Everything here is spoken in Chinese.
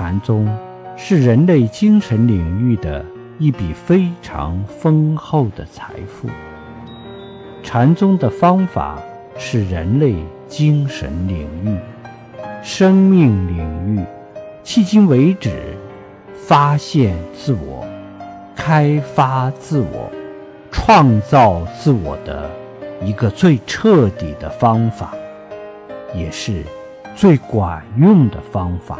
禅宗是人类精神领域的一笔非常丰厚的财富。禅宗的方法是人类精神领域生命领域迄今为止发现自我开发自我创造自我的一个最彻底的方法也是最管用的方法。